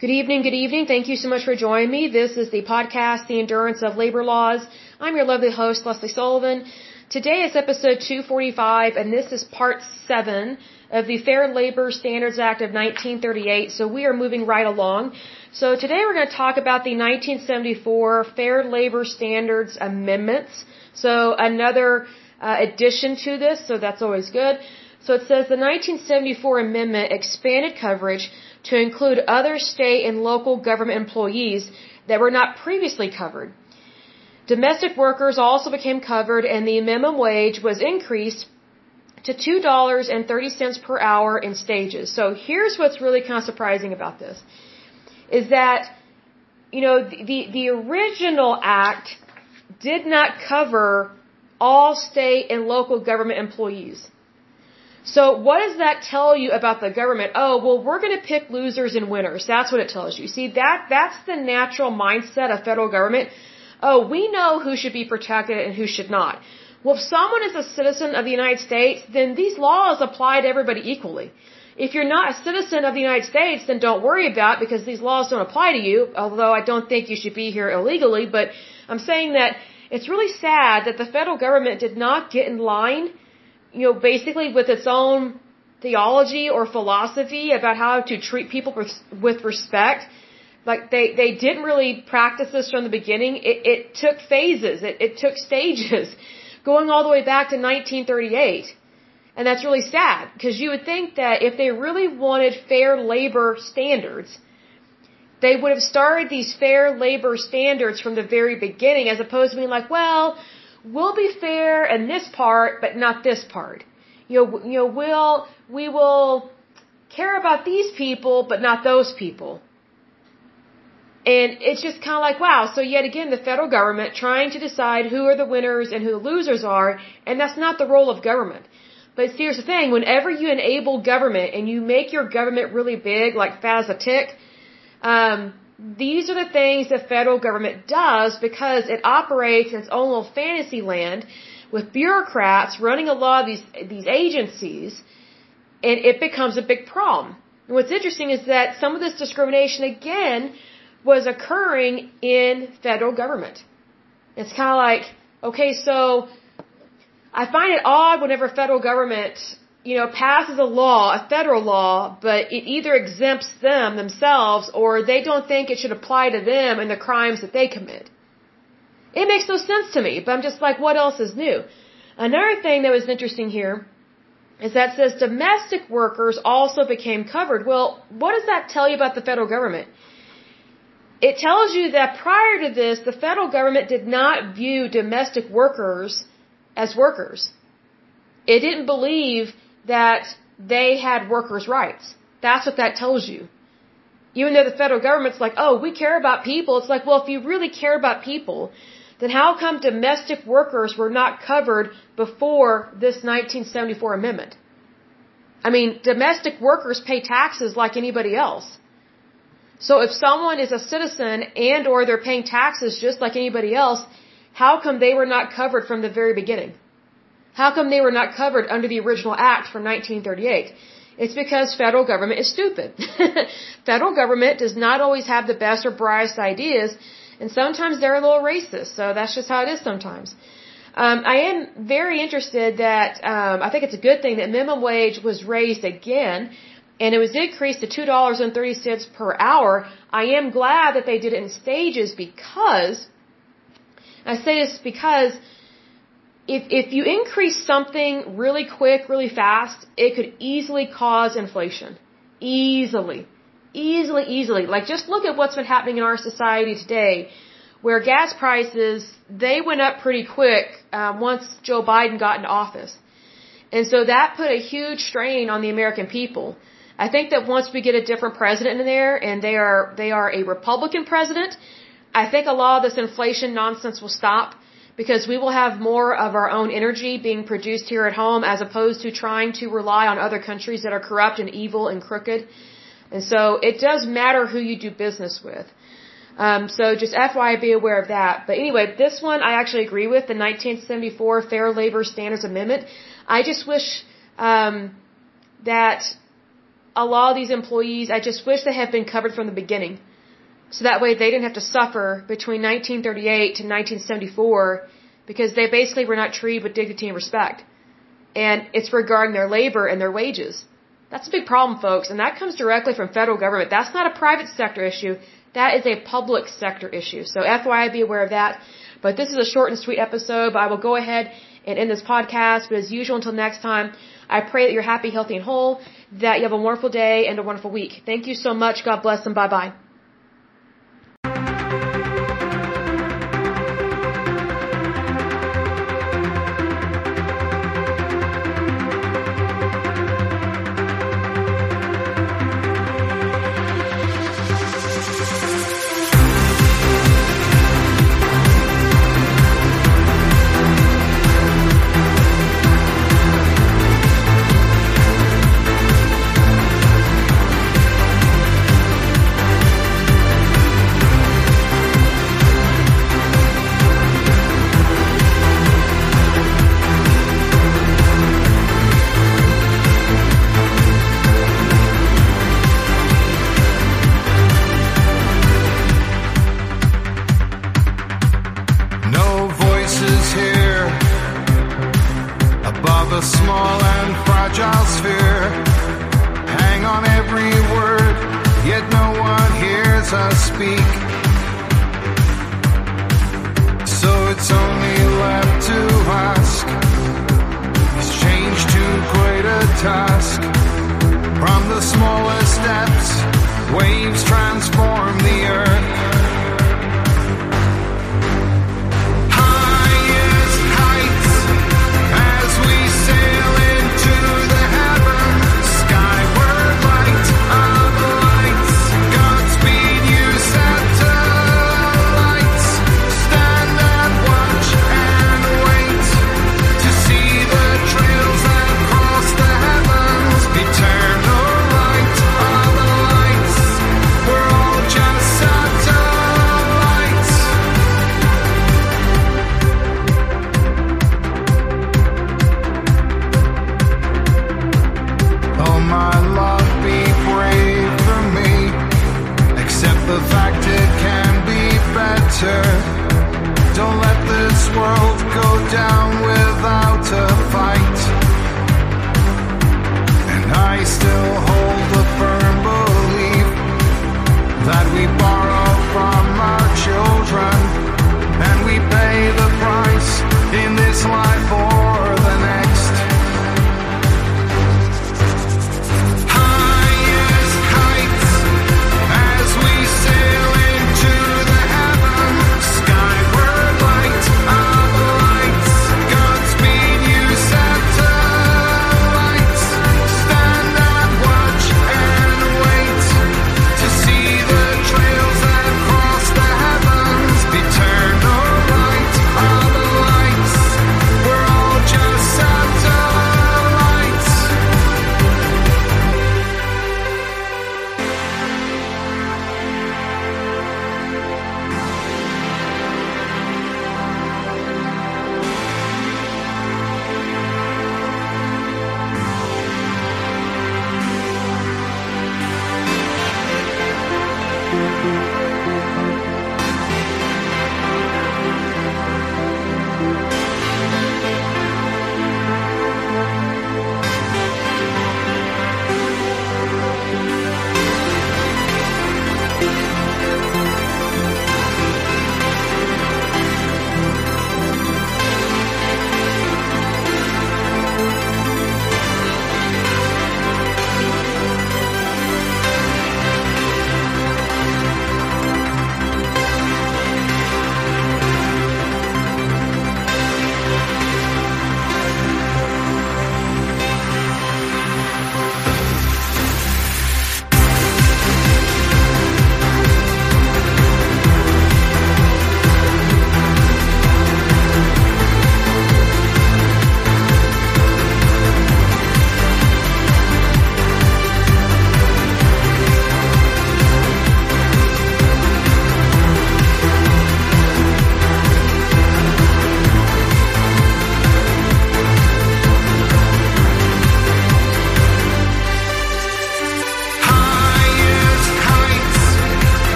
Good evening, good evening. Thank you so much for joining me. This is the podcast, The Endurance of Labor Laws. I'm your lovely host, Lesley Sullivan. Today is episode 245, and this is part 7 of the Fair Labor Standards Act of 1938. So we are moving right along. So today we're going to talk about the 1974 Fair Labor Standards Amendments. So another uh, addition to this, so that's always good. So it says the 1974 amendment expanded coverage to include other state and local government employees that were not previously covered. Domestic workers also became covered and the minimum wage was increased to $2.30 per hour in stages. So here's what's really kind of surprising about this is that you know the the original act did not cover all state and local government employees. So what does that tell you about the government? Oh, well, we're going to pick losers and winners. That's what it tells you. See, that, that's the natural mindset of federal government. Oh, we know who should be protected and who should not. Well, if someone is a citizen of the United States, then these laws apply to everybody equally. If you're not a citizen of the United States, then don't worry about it because these laws don't apply to you, although I don't think you should be here illegally, but I'm saying that it's really sad that the federal government did not get in line you know, basically with its own theology or philosophy about how to treat people with respect. Like they, they didn't really practice this from the beginning. It, it took phases. It, it took stages going all the way back to 1938. And that's really sad because you would think that if they really wanted fair labor standards, they would have started these fair labor standards from the very beginning as opposed to being like, well, we'll be fair in this part, but not this part. You know, you know, we'll, we will care about these people, but not those people. And it's just kind of like, wow, so yet again, the federal government trying to decide who are the winners and who the losers are, and that's not the role of government. But here's the thing, whenever you enable government and you make your government really big, like Faz a tick, um, these are the things the federal government does because it operates in its own little fantasy land with bureaucrats running a lot of these these agencies and it becomes a big problem. And what's interesting is that some of this discrimination again was occurring in federal government. It's kind of like, okay, so I find it odd whenever federal government you know, passes a law, a federal law, but it either exempts them themselves or they don't think it should apply to them and the crimes that they commit. It makes no sense to me, but I'm just like, what else is new? Another thing that was interesting here is that says domestic workers also became covered. Well, what does that tell you about the federal government? It tells you that prior to this, the federal government did not view domestic workers as workers. It didn't believe that they had workers' rights. That's what that tells you. Even though the federal government's like, oh, we care about people, it's like, well, if you really care about people, then how come domestic workers were not covered before this 1974 amendment? I mean, domestic workers pay taxes like anybody else. So if someone is a citizen and or they're paying taxes just like anybody else, how come they were not covered from the very beginning? How come they were not covered under the original act from 1938? It's because federal government is stupid. federal government does not always have the best or brightest ideas, and sometimes they're a little racist. So that's just how it is sometimes. Um, I am very interested that um, I think it's a good thing that minimum wage was raised again, and it was increased to two dollars and thirty cents per hour. I am glad that they did it in stages because I say this because if if you increase something really quick, really fast, it could easily cause inflation. Easily. Easily, easily. Like just look at what's been happening in our society today, where gas prices, they went up pretty quick um, once Joe Biden got into office. And so that put a huge strain on the American people. I think that once we get a different president in there and they are they are a Republican president, I think a lot of this inflation nonsense will stop because we will have more of our own energy being produced here at home as opposed to trying to rely on other countries that are corrupt and evil and crooked. And so it does matter who you do business with. Um, so just FYI, be aware of that. But anyway, this one I actually agree with, the 1974 Fair Labor Standards Amendment. I just wish um, that a lot of these employees, I just wish they had been covered from the beginning. So that way they didn't have to suffer between 1938 to 1974 because they basically were not treated with dignity and respect. And it's regarding their labor and their wages. That's a big problem, folks, and that comes directly from federal government. That's not a private sector issue. That is a public sector issue. So FYI, be aware of that. But this is a short and sweet episode, but I will go ahead and end this podcast. But as usual, until next time, I pray that you're happy, healthy, and whole, that you have a wonderful day and a wonderful week. Thank you so much. God bless and bye bye. A hears us speak. So it's only left to ask Is change too great a task? From the smallest steps, waves transform